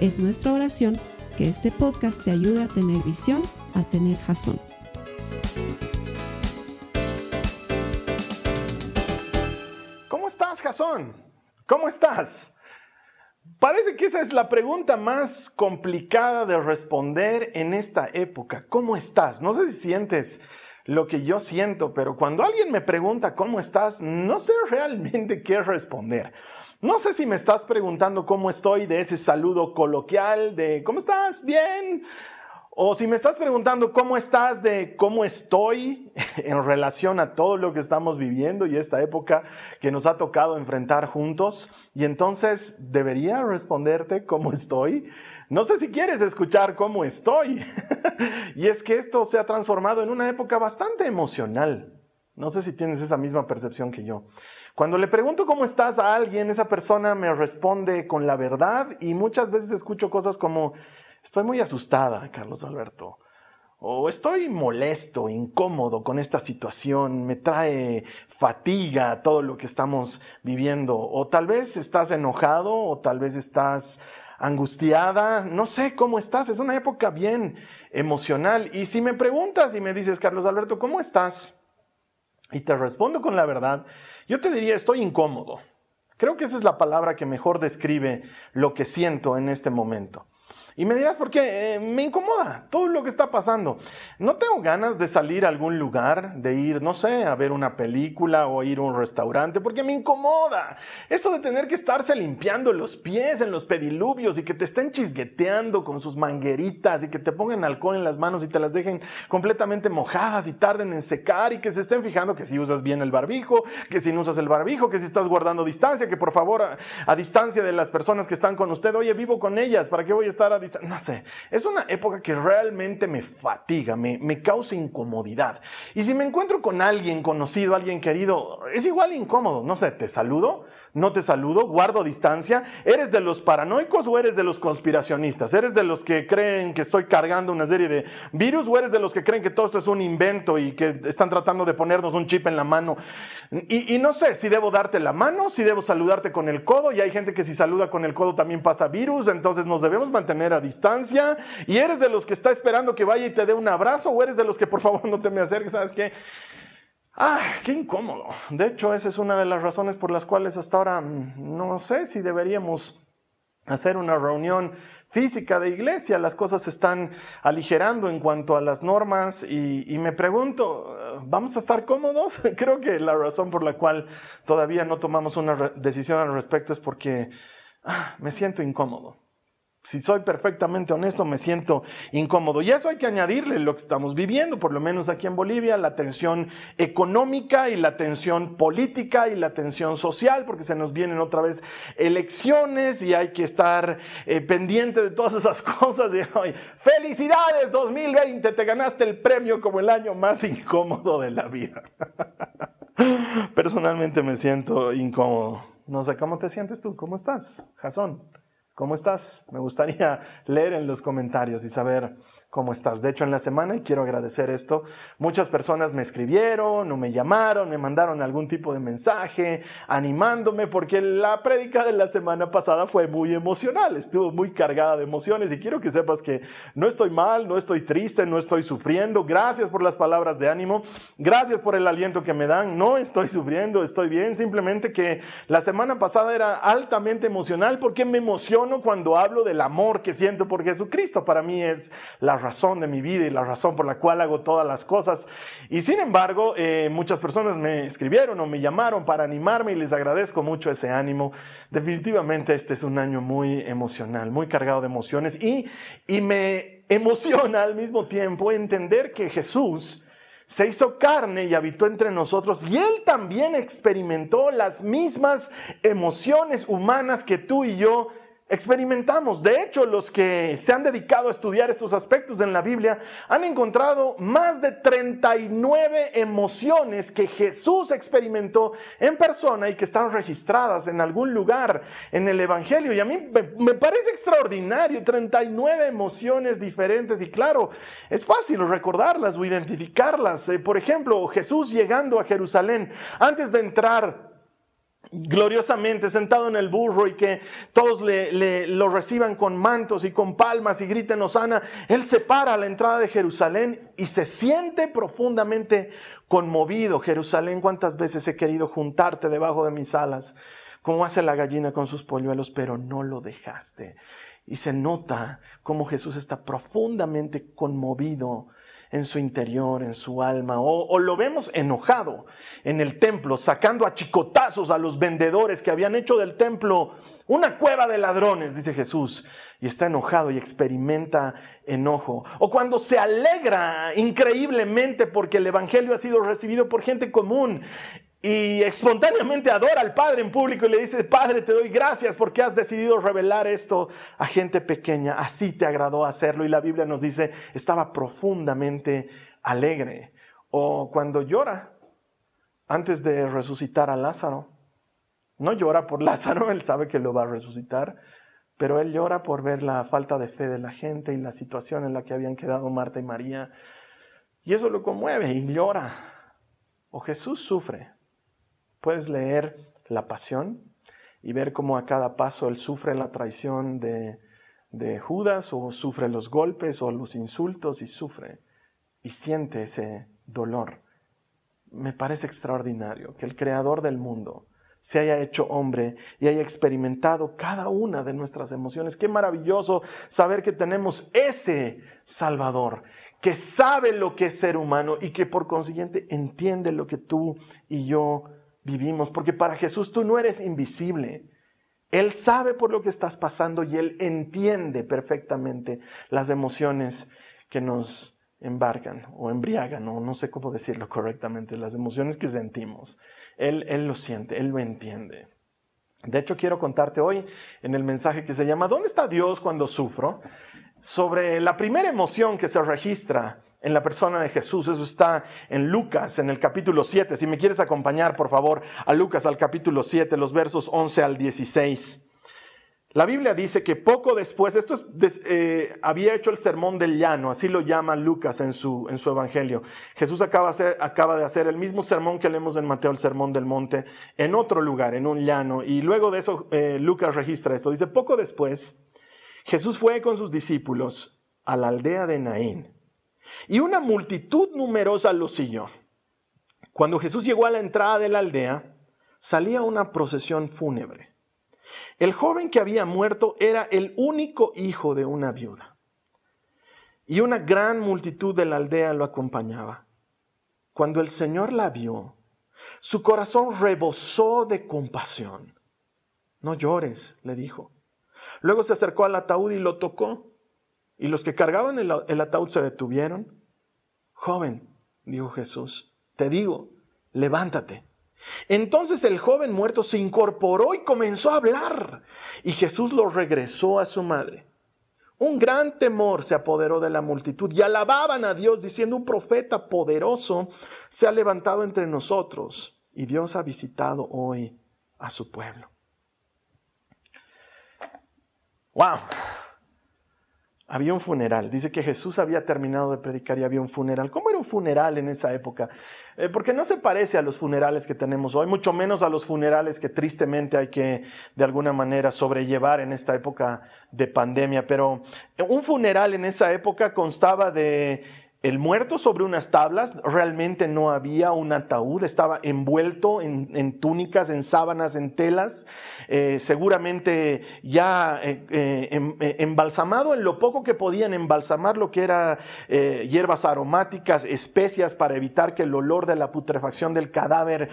Es nuestra oración que este podcast te ayude a tener visión, a tener jazón. ¿Cómo estás, Jazón? ¿Cómo estás? Parece que esa es la pregunta más complicada de responder en esta época. ¿Cómo estás? No sé si sientes lo que yo siento, pero cuando alguien me pregunta cómo estás, no sé realmente qué responder. No sé si me estás preguntando cómo estoy de ese saludo coloquial de ¿cómo estás? Bien. O si me estás preguntando cómo estás de cómo estoy en relación a todo lo que estamos viviendo y esta época que nos ha tocado enfrentar juntos, y entonces debería responderte cómo estoy. No sé si quieres escuchar cómo estoy. y es que esto se ha transformado en una época bastante emocional. No sé si tienes esa misma percepción que yo. Cuando le pregunto cómo estás a alguien, esa persona me responde con la verdad y muchas veces escucho cosas como, estoy muy asustada, Carlos Alberto. O estoy molesto, incómodo con esta situación, me trae fatiga todo lo que estamos viviendo. O tal vez estás enojado o tal vez estás angustiada, no sé cómo estás, es una época bien emocional. Y si me preguntas y me dices, Carlos Alberto, ¿cómo estás? Y te respondo con la verdad, yo te diría estoy incómodo. Creo que esa es la palabra que mejor describe lo que siento en este momento. Y me dirás, ¿por qué? Eh, me incomoda todo lo que está pasando. No tengo ganas de salir a algún lugar, de ir, no sé, a ver una película o ir a un restaurante, porque me incomoda. Eso de tener que estarse limpiando los pies en los pediluvios y que te estén chisgueteando con sus mangueritas y que te pongan alcohol en las manos y te las dejen completamente mojadas y tarden en secar y que se estén fijando que si usas bien el barbijo, que si no usas el barbijo, que si estás guardando distancia, que por favor a, a distancia de las personas que están con usted, oye, vivo con ellas, ¿para qué voy a estar a no sé, es una época que realmente me fatiga, me, me causa incomodidad. Y si me encuentro con alguien conocido, alguien querido, es igual incómodo, no sé, te saludo, no te saludo, guardo distancia. ¿Eres de los paranoicos o eres de los conspiracionistas? ¿Eres de los que creen que estoy cargando una serie de virus o eres de los que creen que todo esto es un invento y que están tratando de ponernos un chip en la mano? Y, no sé si debo darte la mano, si debo saludarte con el codo y hay gente que si saluda con el codo también pasa virus, entonces nos debemos mantener a distancia. ¿Y eres de los que está esperando que vaya y te dé un abrazo o eres de los que por favor no te me acerques? ¿Sabes qué? Ah, qué incómodo. De hecho, esa es una de las razones por las cuales hasta ahora mm, no sé si deberíamos hacer una reunión física de iglesia. Las cosas se están aligerando en cuanto a las normas y, me pregunto, ¿vamos a estar cómodos? Creo que la razón por la cual todavía no tomamos una decisión al respecto es porque ah, me siento incómodo si soy perfectamente honesto, me siento incómodo. Y eso hay que añadirle lo que estamos viviendo, por lo menos aquí en Bolivia, la tensión económica y la tensión política y la tensión social, porque se nos vienen otra vez elecciones y hay que estar eh, pendiente de todas esas cosas. Y, Felicidades 2020, te ganaste el premio como el año más incómodo de la vida. Personalmente me siento incómodo. No sé cómo te sientes tú, ¿cómo estás, Jason? ¿Cómo estás? Me gustaría leer en los comentarios y saber cómo estás. De hecho, en la semana, y quiero agradecer esto, muchas personas me escribieron o me llamaron, me mandaron algún tipo de mensaje animándome porque la prédica de la semana pasada fue muy emocional, estuvo muy cargada de emociones y quiero que sepas que no estoy mal, no estoy triste, no estoy sufriendo. Gracias por las palabras de ánimo, gracias por el aliento que me dan. No estoy sufriendo, estoy bien, simplemente que la semana pasada era altamente emocional porque me emociono cuando hablo del amor que siento por Jesucristo. Para mí es la razón de mi vida y la razón por la cual hago todas las cosas. Y sin embargo, eh, muchas personas me escribieron o me llamaron para animarme y les agradezco mucho ese ánimo. Definitivamente este es un año muy emocional, muy cargado de emociones y, y me emociona al mismo tiempo entender que Jesús se hizo carne y habitó entre nosotros y él también experimentó las mismas emociones humanas que tú y yo experimentamos. De hecho, los que se han dedicado a estudiar estos aspectos en la Biblia han encontrado más de 39 emociones que Jesús experimentó en persona y que están registradas en algún lugar en el Evangelio. Y a mí me parece extraordinario, 39 emociones diferentes y claro, es fácil recordarlas o identificarlas. Eh, por ejemplo, Jesús llegando a Jerusalén antes de entrar gloriosamente sentado en el burro y que todos le, lo reciban con mantos y con palmas y griten Osana, él se para a la entrada de Jerusalén y se siente profundamente conmovido. Jerusalén, cuántas veces he querido juntarte debajo de mis alas, como hace la gallina con sus polluelos, pero no lo dejaste. Y se nota cómo Jesús está profundamente conmovido en su interior, en su alma, o, lo vemos enojado en el templo, sacando a chicotazos a los vendedores que habían hecho del templo una cueva de ladrones, dice Jesús, y está enojado y experimenta enojo. O cuando se alegra increíblemente porque el Evangelio ha sido recibido por gente común y espontáneamente adora al Padre en público y le dice, Padre, te doy gracias porque has decidido revelar esto a gente pequeña. Así te agradó hacerlo. Y la Biblia nos dice, estaba profundamente alegre. O cuando llora antes de resucitar a Lázaro. No llora por Lázaro, él sabe que lo va a resucitar, pero él llora por ver la falta de fe de la gente y la situación en la que habían quedado Marta y María. Y eso lo conmueve y llora. O Jesús sufre Puedes leer La Pasión y ver cómo a cada paso él sufre la traición de, Judas o sufre los golpes o los insultos y sufre y siente ese dolor. Me parece extraordinario que el creador del mundo se haya hecho hombre y haya experimentado cada una de nuestras emociones. Qué maravilloso saber que tenemos ese Salvador que sabe lo que es ser humano y que por consiguiente entiende lo que tú y yo vivimos, porque para Jesús tú no eres invisible. Él sabe por lo que estás pasando y Él entiende perfectamente las emociones que nos embarcan o embriagan, o no sé cómo decirlo correctamente, las emociones que sentimos. Él, él lo siente, Él lo entiende. De hecho, quiero contarte hoy en el mensaje que se llama ¿Dónde está Dios cuando sufro? sobre la primera emoción que se registra en la persona de Jesús. Eso está en Lucas, en el capítulo 7. Si me quieres acompañar, por favor, a Lucas, al capítulo 7, los versos 11 al 16. La Biblia dice que poco después, esto es, eh, había hecho el sermón del llano, así lo llama Lucas en su, en su evangelio. Jesús acaba, de hacer el mismo sermón que leemos en Mateo, el sermón del monte, en otro lugar, en un llano. Y luego de eso, eh, Lucas registra esto. Dice, poco después, Jesús fue con sus discípulos a la aldea de Naín y una multitud numerosa lo siguió. Cuando Jesús llegó a la entrada de la aldea, salía una procesión fúnebre. El joven que había muerto era el único hijo de una viuda. Y una gran multitud de la aldea lo acompañaba. Cuando el Señor la vio, su corazón rebosó de compasión. No llores, le dijo. Luego se acercó al ataúd y lo tocó. Y los que cargaban el, ataúd se detuvieron. Joven, dijo Jesús, te digo, levántate. Entonces el joven muerto se incorporó y comenzó a hablar. Y Jesús lo regresó a su madre. Un gran temor se apoderó de la multitud y alababan a Dios diciendo, un profeta poderoso se ha levantado entre nosotros y Dios ha visitado hoy a su pueblo. ¡Wow! Había un funeral. Dice que Jesús había terminado de predicar y había un funeral. ¿Cómo era un funeral en esa época? Eh, porque no se parece a los funerales que tenemos hoy, mucho menos a los funerales que tristemente hay que de alguna manera sobrellevar en esta época de pandemia. Pero un funeral en esa época constaba de el muerto sobre unas tablas, realmente no había un ataúd, estaba envuelto en, túnicas, en sábanas, en telas, eh, seguramente ya eh, eh, em, embalsamado en lo poco que podían embalsamar lo que era hierbas aromáticas, especias para evitar que el olor de la putrefacción del cadáver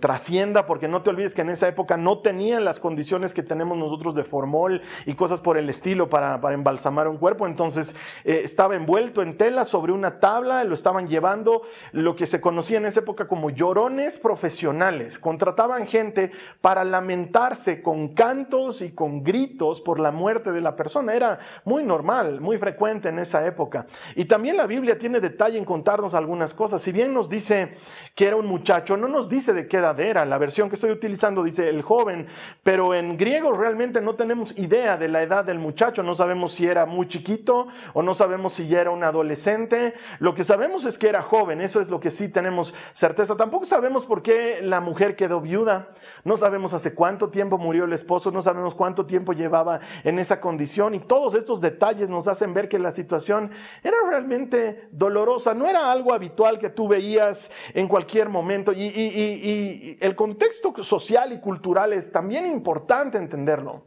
trascienda, porque no te olvides que en esa época no tenían las condiciones que tenemos nosotros de formol y cosas por el estilo para, para embalsamar un cuerpo, entonces estaba envuelto en telas sobre una tabla, lo estaban llevando lo que se conocía en esa época como llorones profesionales. Contrataban gente para lamentarse con cantos y con gritos por la muerte de la persona. Era muy normal, muy frecuente en esa época. Y también la Biblia tiene detalle en contarnos algunas cosas. Si bien nos dice que era un muchacho, no nos dice de qué edad era. La versión que estoy utilizando dice el joven, pero en griego realmente no tenemos idea de la edad del muchacho. No sabemos si era muy chiquito o no sabemos si era un adolescente. Lo que sabemos es que era joven, eso es lo que sí tenemos certeza. Tampoco sabemos por qué la mujer quedó viuda, no sabemos hace cuánto tiempo murió el esposo, no sabemos cuánto tiempo llevaba en esa condición y todos estos detalles nos hacen ver que la situación era realmente dolorosa, no era algo habitual que tú veías en cualquier momento y, el contexto social y cultural es también importante entenderlo.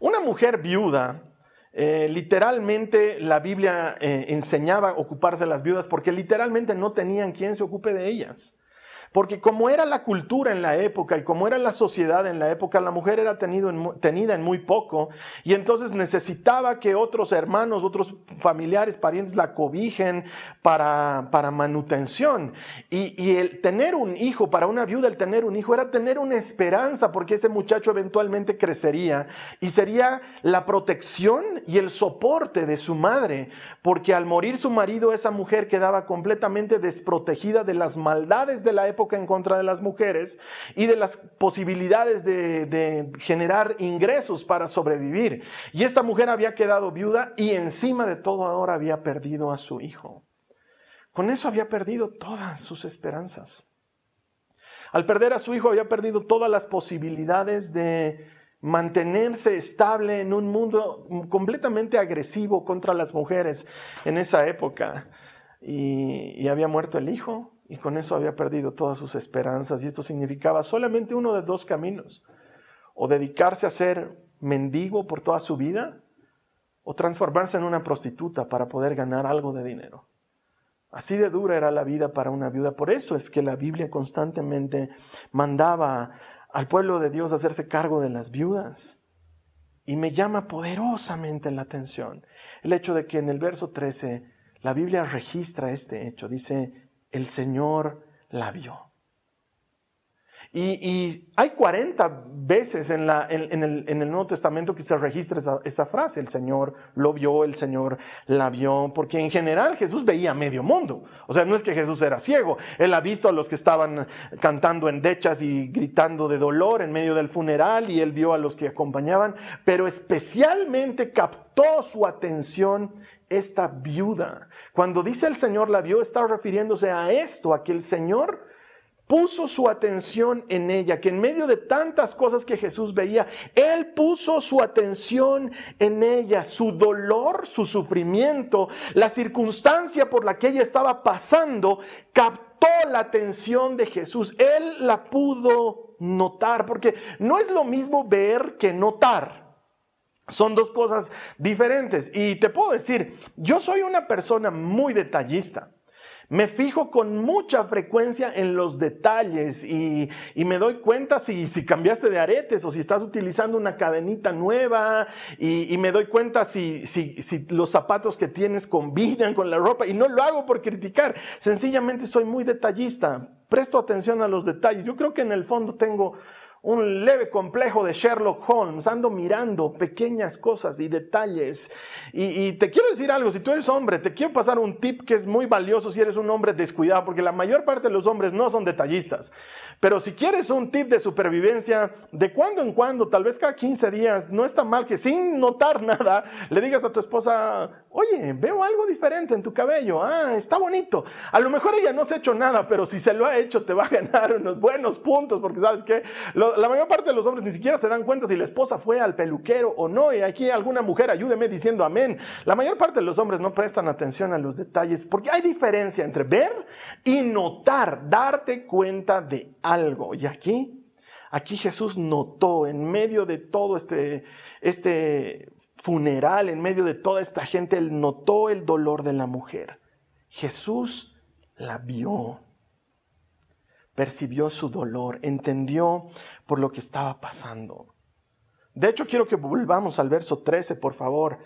Una mujer viuda eh, literalmente la Biblia eh, enseñaba ocuparse de las viudas porque literalmente no tenían quien se ocupe de ellas. Porque como era la cultura en la época y como era la sociedad en la época, la mujer era tenido tenida en muy poco y entonces necesitaba que otros hermanos, otros familiares, parientes la cobijen para, para manutención. Y, y el tener un hijo, para una viuda el tener un hijo era tener una esperanza porque ese muchacho eventualmente crecería y sería la protección y el soporte de su madre, porque al morir su marido esa mujer quedaba completamente desprotegida de las maldades de la época en contra de las mujeres y de las posibilidades de, generar ingresos para sobrevivir. Y esta mujer había quedado viuda y encima de todo ahora había perdido a su hijo. Con eso había perdido todas sus esperanzas. Al perder a su hijo había perdido todas las posibilidades de mantenerse estable en un mundo completamente agresivo contra las mujeres en esa época. Y, había muerto el hijo, y con eso había perdido todas sus esperanzas y esto significaba solamente uno de dos caminos, o dedicarse a ser mendigo por toda su vida o transformarse en una prostituta para poder ganar algo de dinero. Así de dura era la vida para una viuda. Por eso es que la Biblia constantemente mandaba al pueblo de Dios a hacerse cargo de las viudas. Y me llama poderosamente la atención el hecho de que en el verso 13 la Biblia registra este hecho. Dice, el Señor la vio. Y, hay 40 veces en, el, Nuevo Testamento que se registra esa, frase, el Señor lo vio, el Señor la vio, porque en general Jesús veía medio mundo. O sea, no es que Jesús era ciego, él ha visto a los que estaban cantando endechas y gritando de dolor en medio del funeral y él vio a los que acompañaban, pero especialmente captó su atención esta viuda. Cuando dice el Señor la vio, está refiriéndose a esto, a que el Señor puso su atención en ella, que en medio de tantas cosas que Jesús veía, Él puso su atención en ella, su dolor, su sufrimiento, la circunstancia por la que ella estaba pasando, captó la atención de Jesús. Él la pudo notar, porque no es lo mismo ver que notar. Son dos cosas diferentes. Y te puedo decir, yo soy una persona muy detallista. Me fijo con mucha frecuencia en los detalles y, me doy cuenta si, cambiaste de aretes o si estás utilizando una cadenita nueva y, me doy cuenta si, si, si los zapatos que tienes combinan con la ropa y no lo hago por criticar, sencillamente soy muy detallista, presto atención a los detalles. Yo creo que en el fondo tengo un leve complejo de Sherlock Holmes, ando mirando pequeñas cosas y detalles. Y, te quiero decir algo, si tú eres hombre, te quiero pasar un tip que es muy valioso si eres un hombre descuidado, porque la mayor parte de los hombres no son detallistas. Pero si quieres un tip de supervivencia, de cuando en cuando, tal vez cada 15 días, no está mal que sin notar nada, le digas a tu esposa, oye, veo algo diferente en tu cabello, ah, está bonito. A lo mejor ella no se ha hecho nada, pero si se lo ha hecho, te va a ganar unos buenos puntos, porque sabes que la mayor parte de los hombres ni siquiera se dan cuenta si la esposa fue al peluquero o no. Y aquí alguna mujer ayúdeme diciendo amén. La mayor parte de los hombres no prestan atención a los detalles porque hay diferencia entre ver y notar, darte cuenta de algo. Y aquí, aquí Jesús notó en medio de todo este, este funeral, en medio de toda esta gente, él notó el dolor de la mujer. Jesús la vio percibió su dolor, entendió por lo que estaba pasando. De hecho, quiero que volvamos al verso 13, por favor.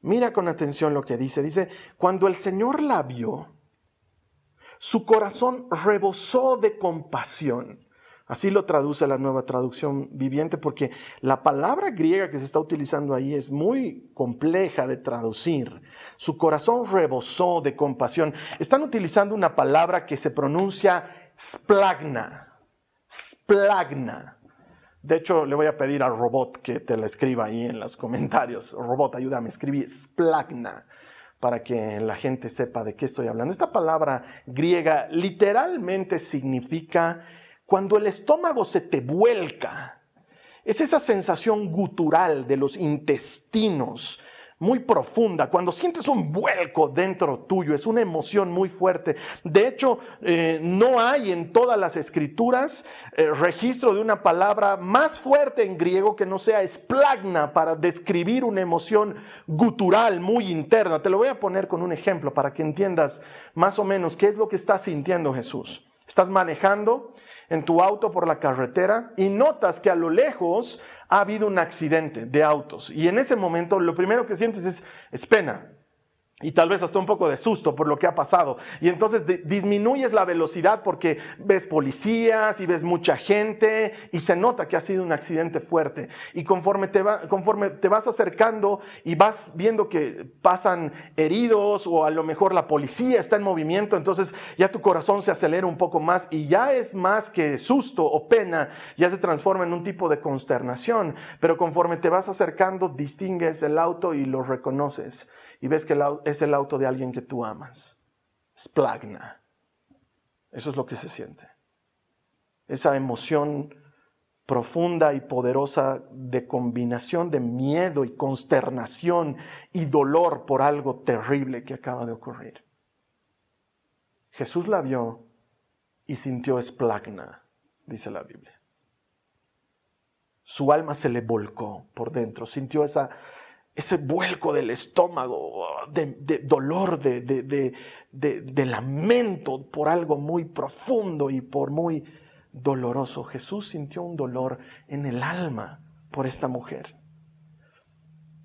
Mira con atención lo que dice. Dice, cuando el Señor la vio, su corazón rebosó de compasión. Así lo traduce la nueva traducción viviente porque la palabra griega que se está utilizando ahí es muy compleja de traducir. Su corazón rebosó de compasión. Están utilizando una palabra que se pronuncia splagna. Splagna. De hecho, le voy a pedir al robot que te la escriba ahí en los comentarios. Robot, ayúdame, escribí splagna para que la gente sepa de qué estoy hablando. Esta palabra griega literalmente significa cuando el estómago se te vuelca. Es esa sensación gutural de los intestinos muy profunda, cuando sientes un vuelco dentro tuyo, es una emoción muy fuerte. De hecho, eh, no hay en todas las escrituras eh, registro de una palabra más fuerte en griego que no sea esplagna para describir una emoción gutural muy interna. Te lo voy a poner con un ejemplo para que entiendas más o menos qué es lo que está sintiendo Jesús. Estás manejando en tu auto por la carretera y notas que a lo lejos ha habido un accidente de autos. Y en ese momento lo primero que sientes es, pena, y tal vez hasta un poco de susto por lo que ha pasado. Y entonces disminuyes la velocidad porque ves policías y ves mucha gente y se nota que ha sido un accidente fuerte. Y conforme te, conforme te vas acercando y vas viendo que pasan heridos o a lo mejor la policía está en movimiento, entonces ya tu corazón se acelera un poco más y ya es más que susto o pena, ya se transforma en un tipo de consternación. Pero conforme te vas acercando, distingues el auto y lo reconoces y ves que es el auto de alguien que tú amas. Splagna. Eso es lo que se siente. Esa emoción profunda y poderosa de combinación de miedo y consternación y dolor por algo terrible que acaba de ocurrir. Jesús la vio y sintió esplagna, dice la Biblia. Su alma se le volcó por dentro, sintió esa ese vuelco del estómago, de, dolor, de, de, lamento por algo muy profundo y por muy doloroso. Jesús sintió un dolor en el alma por esta mujer.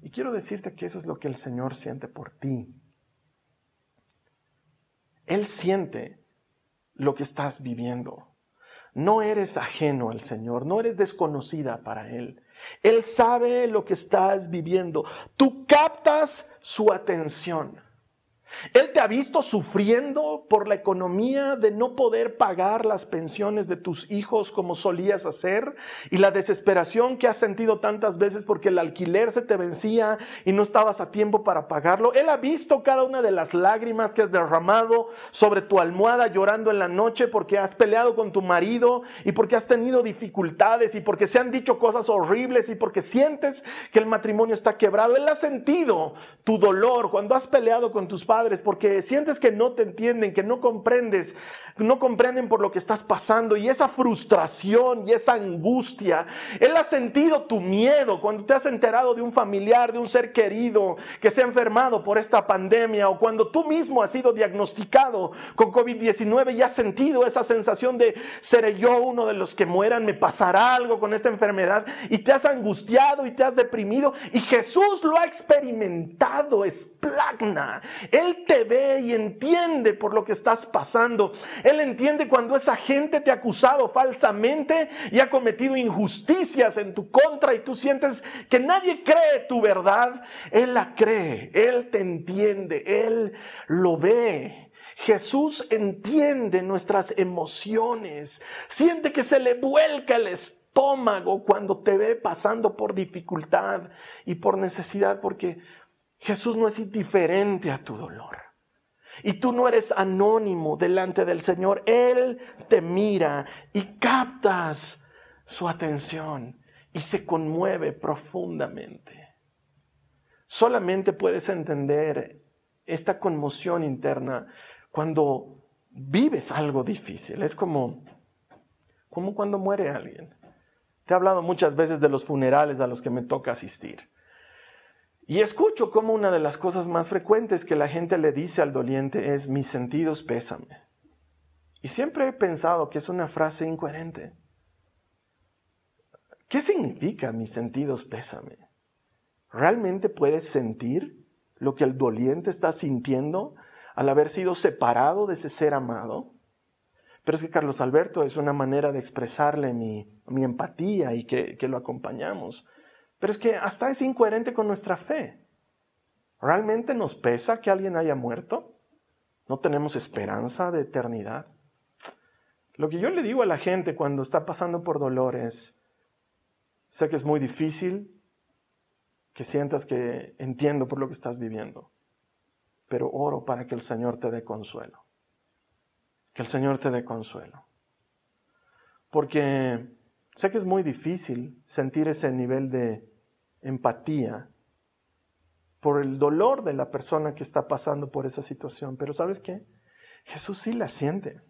Y quiero decirte que eso es lo que el Señor siente por ti. Él siente lo que estás viviendo. No eres ajeno al Señor, no eres desconocida para Él. Él sabe lo que estás viviendo. Tú captas su atención. Él te ha visto sufriendo por la economía de no poder pagar las pensiones de tus hijos como solías hacer y la desesperación que has sentido tantas veces porque el alquiler se te vencía y no estabas a tiempo para pagarlo. Él ha visto cada una de las lágrimas que has derramado sobre tu almohada llorando en la noche porque has peleado con tu marido y porque has tenido dificultades y porque se han dicho cosas horribles y porque sientes que el matrimonio está quebrado. Él ha sentido tu dolor cuando has peleado con tus padres porque sientes que no te entienden, que no comprendes, no comprenden por lo que estás pasando y esa frustración y esa angustia. Él ha sentido tu miedo cuando te has enterado de un familiar, de un ser querido que se ha enfermado por esta pandemia o cuando tú mismo has sido diagnosticado con COVID-19 y has sentido esa sensación de seré yo uno de los que mueran, me pasará algo con esta enfermedad y te has angustiado y te has deprimido y Jesús lo ha experimentado, es plagna. Él él te ve y entiende por lo que estás pasando. Él entiende cuando esa gente te ha acusado falsamente y ha cometido injusticias en tu contra y tú sientes que nadie cree tu verdad. Él la cree, Él te entiende, Él lo ve. Jesús entiende nuestras emociones, siente que se le vuelca el estómago cuando te ve pasando por dificultad y por necesidad, porque Jesús no es indiferente a tu dolor. Y tú no eres anónimo delante del Señor. Él te mira y captas su atención y se conmueve profundamente. Solamente puedes entender esta conmoción interna cuando vives algo difícil. Es como, como cuando muere alguien. Te he hablado muchas veces de los funerales a los que me toca asistir. Y escucho como una de las cosas más frecuentes que la gente le dice al doliente es mis sentidos pésame. Y siempre he pensado que es una frase incoherente. ¿Qué significa mis sentidos pésame? ¿Realmente puedes sentir lo que el doliente está sintiendo al haber sido separado de ese ser amado? Pero es que Carlos Alberto es una manera de expresarle mi, empatía y que lo acompañamos. Pero es que hasta es incoherente con nuestra fe. ¿Realmente nos pesa que alguien haya muerto? ¿No tenemos esperanza de eternidad? Lo que yo le digo a la gente cuando está pasando por dolor es, sé que es muy difícil, que sientas que entiendo por lo que estás viviendo, pero oro para que el Señor te dé consuelo. Que el Señor te dé consuelo. Porque sé que es muy difícil sentir ese nivel de empatía por el dolor de la persona que está pasando por esa situación. Pero ¿sabes qué? Jesús sí la siente.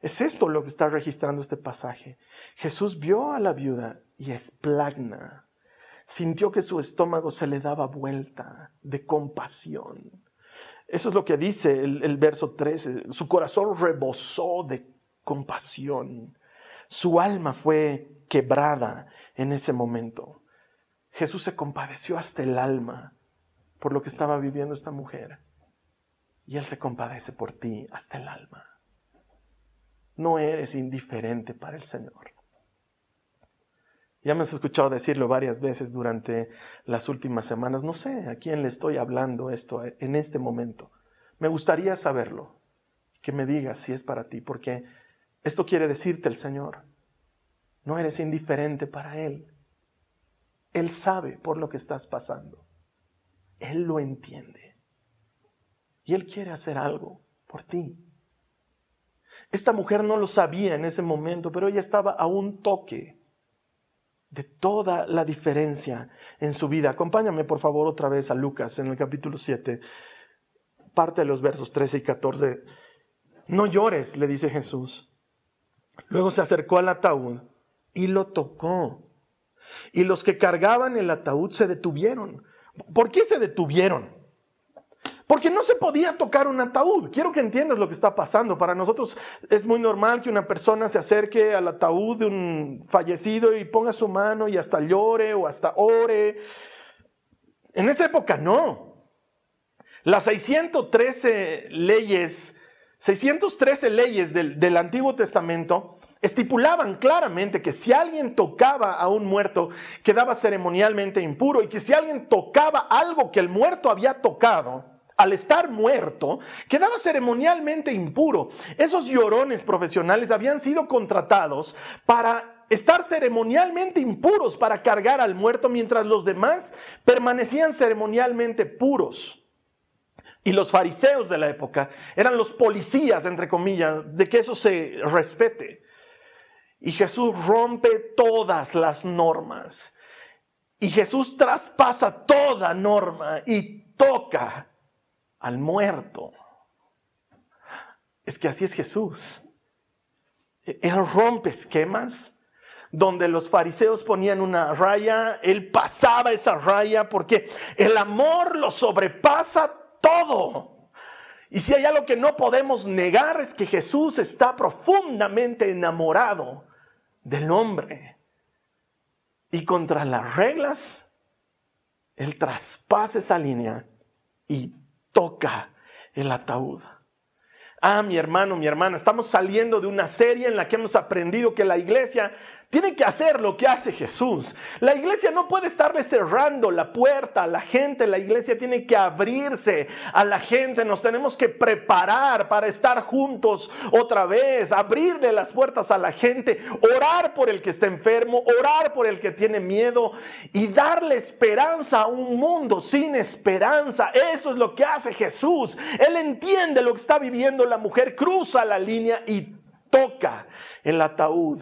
Es esto lo que está registrando este pasaje. Jesús vio a la viuda y esplagna. Sintió que su estómago se le daba vuelta de compasión. Eso es lo que dice el, el verso 13. Su corazón rebosó de compasión. Su alma fue quebrada en ese momento. Jesús se compadeció hasta el alma por lo que estaba viviendo esta mujer. Y Él se compadece por ti hasta el alma. No eres indiferente para el Señor. Ya me has escuchado decirlo varias veces durante las últimas semanas. No sé a quién le estoy hablando esto en este momento. Me gustaría saberlo. Que me digas si es para ti, porque esto quiere decirte el Señor. No eres indiferente para Él. Él sabe por lo que estás pasando. Él lo entiende. Y Él quiere hacer algo por ti. Esta mujer no lo sabía en ese momento, pero ella estaba a un toque de toda la diferencia en su vida. Acompáñame por favor otra vez a Lucas en el capítulo 7, parte de los versos 13 y 14. No llores, le dice Jesús. Luego se acercó al ataúd y lo tocó. Y los que cargaban el ataúd se detuvieron. ¿Por qué se detuvieron? Porque no se podía tocar un ataúd. Quiero que entiendas lo que está pasando. Para nosotros es muy normal que una persona se acerque al ataúd de un fallecido y ponga su mano y hasta llore o hasta ore. En esa época no. Las 613 leyes, 613 leyes del, del Antiguo Testamento estipulaban claramente que si alguien tocaba a un muerto quedaba ceremonialmente impuro y que si alguien tocaba algo que el muerto había tocado, al estar muerto, quedaba ceremonialmente impuro. Esos llorones profesionales habían sido contratados para estar ceremonialmente impuros, para cargar al muerto, mientras los demás permanecían ceremonialmente puros. Y los fariseos de la época eran los policías, entre comillas, de que eso se respete. Y Jesús rompe todas las normas. Y Jesús traspasa toda norma y toca al muerto. Es que así es Jesús. Él rompe esquemas donde los fariseos ponían una raya, él pasaba esa raya porque el amor lo sobrepasa todo. Y si hay algo que no podemos negar es que Jesús está profundamente enamorado del hombre. Y contra las reglas, él traspasa esa línea y toca el ataúd. Ah, mi hermano, mi hermana, estamos saliendo de una serie en la que hemos aprendido que la iglesia tiene que hacer lo que hace Jesús. La iglesia no puede estarle cerrando la puerta a la gente, la iglesia tiene que abrirse a la gente, nos tenemos que preparar para estar juntos otra vez, abrirle las puertas a la gente, orar por el que está enfermo, orar por el que tiene miedo y darle esperanza a un mundo sin esperanza. Eso es lo que hace Jesús. Él entiende lo que está viviendo la mujer, cruza la línea y toca el ataúd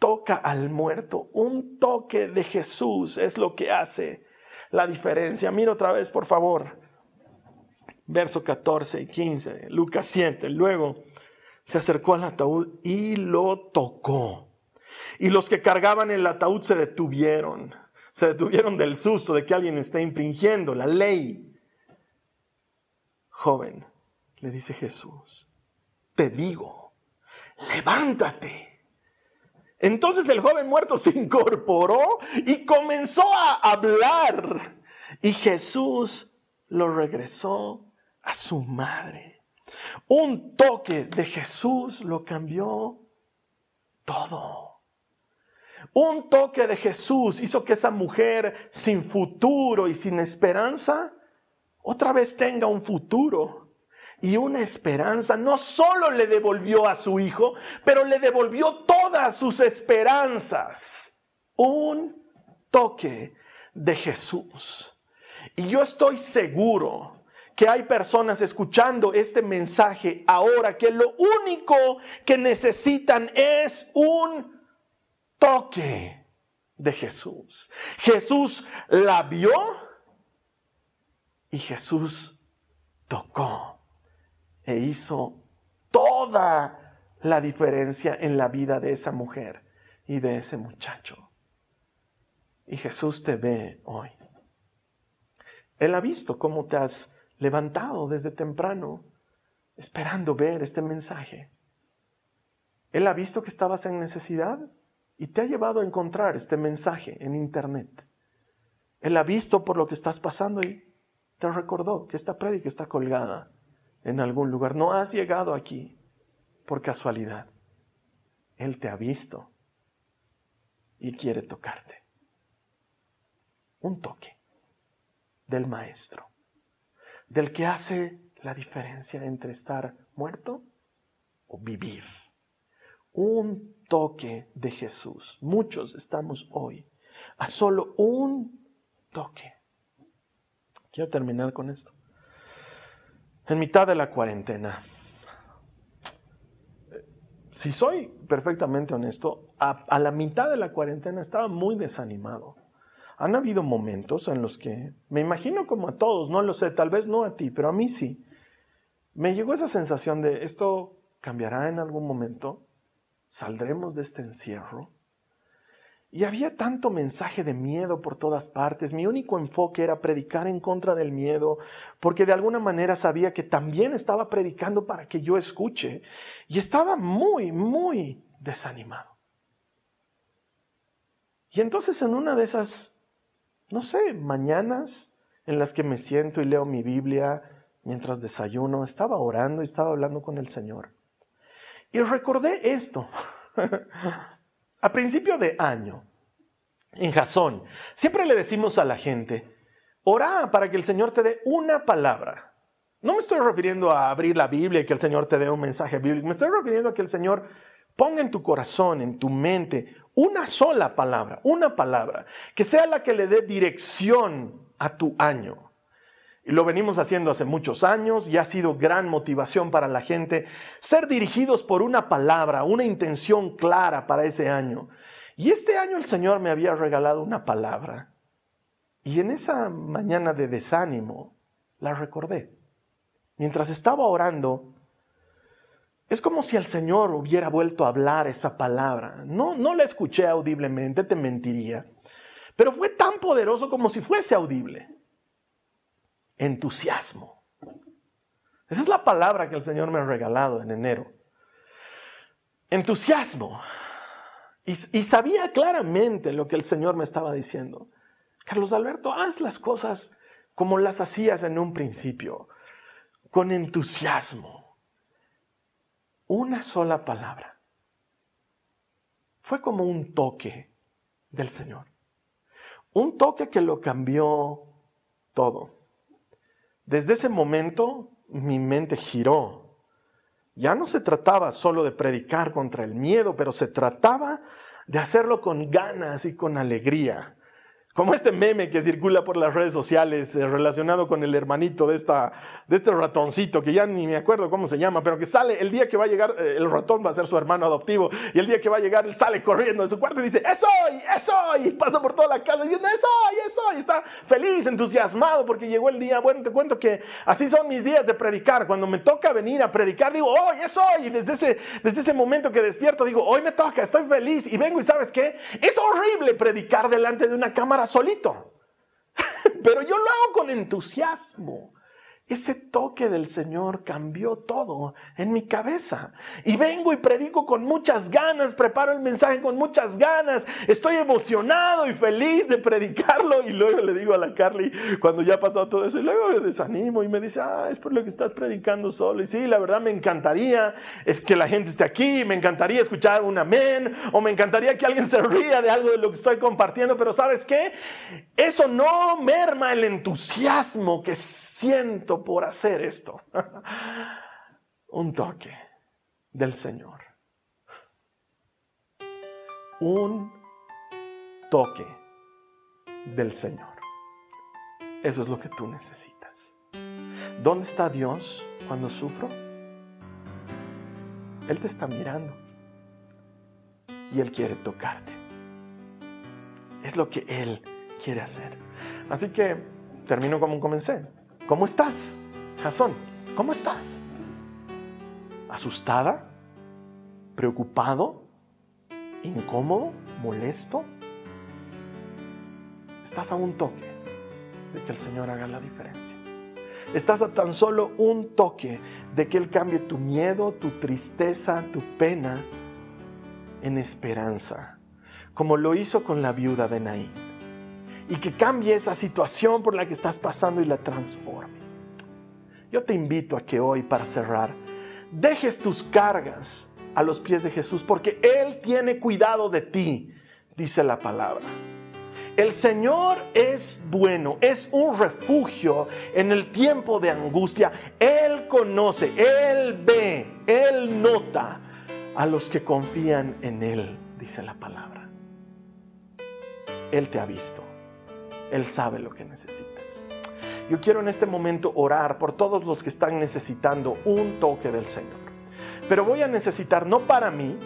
toca al muerto. Un toque de Jesús es lo que hace la diferencia. Mira otra vez, por favor. Verso 14 y 15, Lucas 7. Luego se acercó al ataúd y lo tocó. Y los que cargaban el ataúd se detuvieron. Se detuvieron del susto de que alguien está infringiendo la ley. Joven, le dice Jesús, te digo, levántate entonces el joven muerto se incorporó y comenzó a hablar. y Jesús lo regresó a su madre. Un toque de Jesús lo cambió todo. Un toque de Jesús hizo que esa mujer sin futuro y sin esperanza otra vez tenga un futuro y una esperanza. No solo le devolvió a su hijo, pero le devolvió todas sus esperanzas. Un toque de Jesús. Y yo estoy seguro que hay personas escuchando este mensaje ahora que lo único que necesitan es un toque de Jesús. Jesús la vio y Jesús tocó e hizo toda la diferencia en la vida de esa mujer y de ese muchacho. Y Jesús te ve hoy. Él ha visto cómo te has levantado desde temprano esperando ver este mensaje. Él ha visto que estabas en necesidad y te ha llevado a encontrar este mensaje en internet. Él ha visto por lo que estás pasando y te recordó que esta prédica está colgada en algún lugar. No has llegado aquí por casualidad. Él te ha visto y quiere tocarte. Un toque del maestro, del que hace la diferencia entre estar muerto o vivir. Un toque de Jesús. Muchos estamos hoy a solo un toque. Quiero terminar con esto. En mitad de la cuarentena, si soy perfectamente honesto, a, la mitad de la cuarentena estaba muy desanimado. Han habido momentos en los que, me imagino como a todos, no lo sé, tal vez no a ti, pero a mí sí, me llegó esa sensación de esto cambiará en algún momento, saldremos de este encierro. Y había tanto mensaje de miedo por todas partes. Mi único enfoque era predicar en contra del miedo, porque de alguna manera sabía que también estaba predicando para que yo escuche. Y estaba muy, muy desanimado. Y entonces en una de esas no sé, mañanas en las que me siento y leo mi Biblia mientras desayuno, estaba orando y estaba hablando con el Señor. Y recordé esto. a principio de año, en Jasón, siempre le decimos a la gente, ora para que el Señor te dé una palabra. No me estoy refiriendo a abrir la Biblia y que el Señor te dé un mensaje bíblico, me estoy refiriendo a que el Señor ponga en tu corazón, en tu mente, una sola palabra, una palabra, que sea la que le dé dirección a tu año. Y lo venimos haciendo hace muchos años y ha sido gran motivación para la gente ser dirigidos por una palabra, una intención clara para ese año. Y este año el Señor me había regalado una palabra. Y en esa mañana de desánimo la recordé. Mientras estaba orando, es como si el Señor hubiera vuelto a hablar esa palabra. No, no la escuché audiblemente, te mentiría. Pero fue tan poderoso como si fuese audible. Entusiasmo. Esa es la palabra que el Señor me ha regalado en enero. Entusiasmo. Y, y sabía claramente lo que el Señor me estaba diciendo. Carlos Alberto, haz las cosas como las hacías en un principio, con entusiasmo una sola palabra. Fue como un toque del Señor. Un toque que lo cambió todo. Desde ese momento mi mente giró. Ya no se trataba solo de predicar contra el miedo, pero se trataba de hacerlo con ganas y con alegría. Como este meme que circula por las redes sociales eh, relacionado con el hermanito de, esta, de este ratoncito, que ya ni me acuerdo cómo se llama, pero que sale el día que va a llegar, eh, el ratón va a ser su hermano adoptivo, y el día que va a llegar, él sale corriendo de su cuarto y dice, ¡Es hoy! ¡Es hoy! Y pasa por toda la casa diciendo, ¡Es hoy! ¡Es hoy! Y está feliz, entusiasmado porque llegó el día. Bueno, te cuento que así son mis días de predicar. Cuando me toca venir a predicar, digo, ¡Hoy! ¡Es hoy! Y desde ese, desde ese momento que despierto, digo, ¡Hoy me toca! Estoy feliz. Y vengo y ¿sabes qué? Es horrible predicar delante de una cámara solito. Pero yo lo hago con entusiasmo. Ese toque del Señor cambió todo en mi cabeza. Y vengo y predico con muchas ganas, preparo el mensaje con muchas ganas, estoy emocionado y feliz de predicarlo. Y luego le digo a la Carly, cuando ya ha pasado todo eso, y luego me desanimo y me dice, ah, es por lo que estás predicando solo. Y sí, la verdad me encantaría es que la gente esté aquí, me encantaría escuchar un amén, o me encantaría que alguien se ría de algo de lo que estoy compartiendo, pero ¿sabes qué? Eso no merma el entusiasmo que siento por hacer esto. Un toque del Señor. Un toque del Señor. Eso es lo que tú necesitas. ¿Dónde está Dios cuando sufro? Él te está mirando y Él quiere tocarte. Es lo que Él quiere hacer. Así que termino como comencé. ¿Cómo estás? Jason, ¿cómo estás? ¿Asustada? ¿Preocupado? ¿Incómodo? ¿Molesto? Estás a un toque de que el Señor haga la diferencia. Estás a tan solo un toque de que Él cambie tu miedo, tu tristeza, tu pena en esperanza, como lo hizo con la viuda de Naín y que cambie esa situación por la que estás pasando y la transforme. Yo te invito a que hoy, para cerrar, dejes tus cargas a los pies de Jesús, porque Él tiene cuidado de ti, dice la palabra. El Señor es bueno, es un refugio en el tiempo de angustia. Él conoce, Él ve, Él nota a los que confían en Él, dice la palabra. Él te ha visto. Él sabe lo que necesitas. Yo quiero en este momento orar por todos los que están necesitando un toque del Señor. Pero voy a necesitar, no para mí,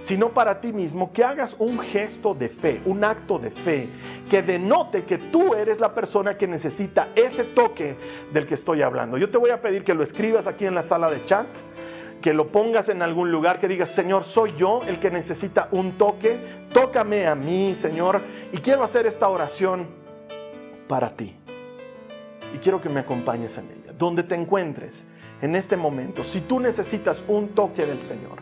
sino para ti mismo, que hagas un gesto de fe, un acto de fe, que denote que tú eres la persona que necesita ese toque del que estoy hablando. Yo te voy a pedir que lo escribas aquí en la sala de chat, que lo pongas en algún lugar, que digas, Señor, soy yo el que necesita un toque, tócame a mí, Señor, y quiero hacer esta oración para ti. Y quiero que me acompañes en ella. Donde te encuentres en este momento, si tú necesitas un toque del Señor,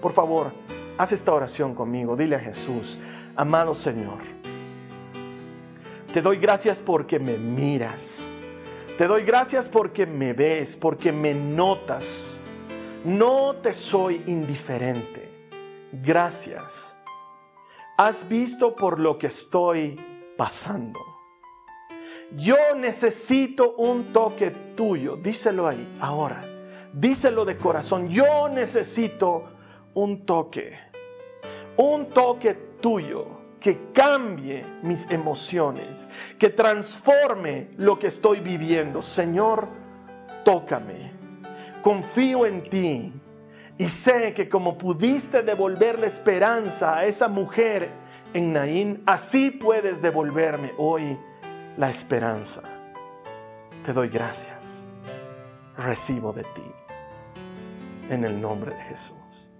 por favor, haz esta oración conmigo. Dile a Jesús, amado Señor, te doy gracias porque me miras. Te doy gracias porque me ves, porque me notas. No te soy indiferente. Gracias. Has visto por lo que estoy pasando. Yo necesito un toque tuyo. Díselo ahí, ahora. Díselo de corazón. Yo necesito un toque. Un toque tuyo que cambie mis emociones, que transforme lo que estoy viviendo. Señor, tócame. Confío en ti y sé que como pudiste devolver la esperanza a esa mujer en Naín, así puedes devolverme hoy la esperanza. Te doy gracias. Recibo de ti. En el nombre de Jesús.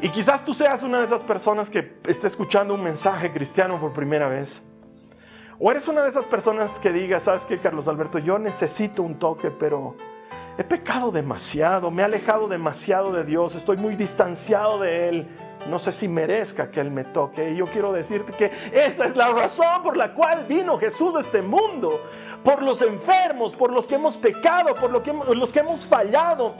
Y quizás tú seas una de esas personas que está escuchando un mensaje cristiano por primera vez. O eres una de esas personas que diga, ¿sabes qué, Carlos Alberto? Yo necesito un toque, pero he pecado demasiado, me he alejado demasiado de Dios, estoy muy distanciado de Él no sé si merezca que Él me toque. Y yo quiero decirte que esa es la razón por la cual vino Jesús a este mundo. Por los enfermos, por los que hemos pecado, por los que hemos fallado.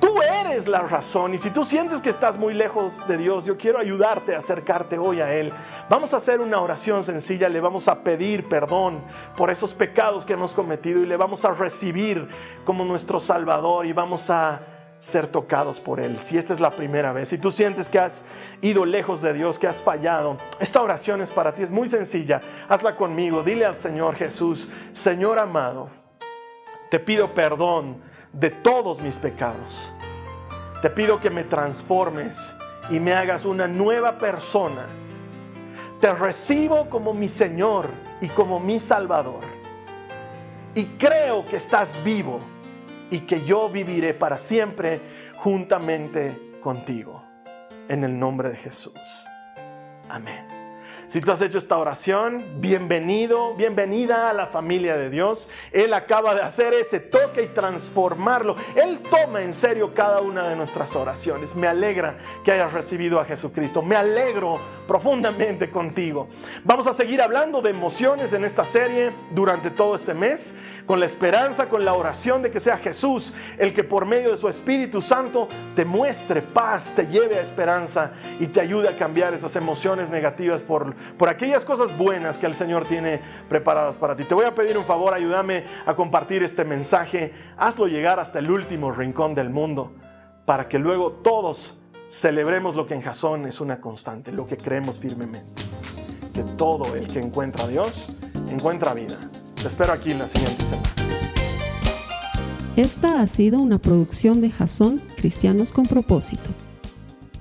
Tú eres la razón. Y si tú sientes que estás muy lejos de Dios, yo quiero ayudarte a acercarte hoy a Él. Vamos a hacer una oración sencilla. Le vamos a pedir perdón por esos pecados que hemos cometido y le vamos a recibir como nuestro Salvador y vamos a ser tocados por Él. Si esta es la primera vez, si tú sientes que has ido lejos de Dios, que has fallado, esta oración es para ti, es muy sencilla. Hazla conmigo, dile al Señor Jesús, Señor amado, te pido perdón de todos mis pecados. Te pido que me transformes y me hagas una nueva persona. Te recibo como mi Señor y como mi Salvador. Y creo que estás vivo y que yo viviré para siempre juntamente contigo. En el nombre de Jesús. Amén. Si tú has hecho esta oración, bienvenido, bienvenida a la familia de Dios. Él acaba de hacer ese toque y transformarlo. Él toma en serio cada una de nuestras oraciones. Me alegra que hayas recibido a Jesucristo. Me alegro profundamente contigo. Vamos a seguir hablando de emociones en esta serie durante todo este mes, con la esperanza, con la oración de que sea Jesús el que por medio de su Espíritu Santo te muestre paz, te lleve a esperanza y te ayude a cambiar esas emociones negativas por por aquellas cosas buenas que el Señor tiene preparadas para ti. Te voy a pedir un favor, ayúdame a compartir este mensaje, hazlo llegar hasta el último rincón del mundo, para que luego todos celebremos lo que en Jasón es una constante, lo que creemos firmemente, que todo el que encuentra a Dios encuentra vida. Te espero aquí en la siguiente semana. Esta ha sido una producción de Jasón Cristianos con propósito.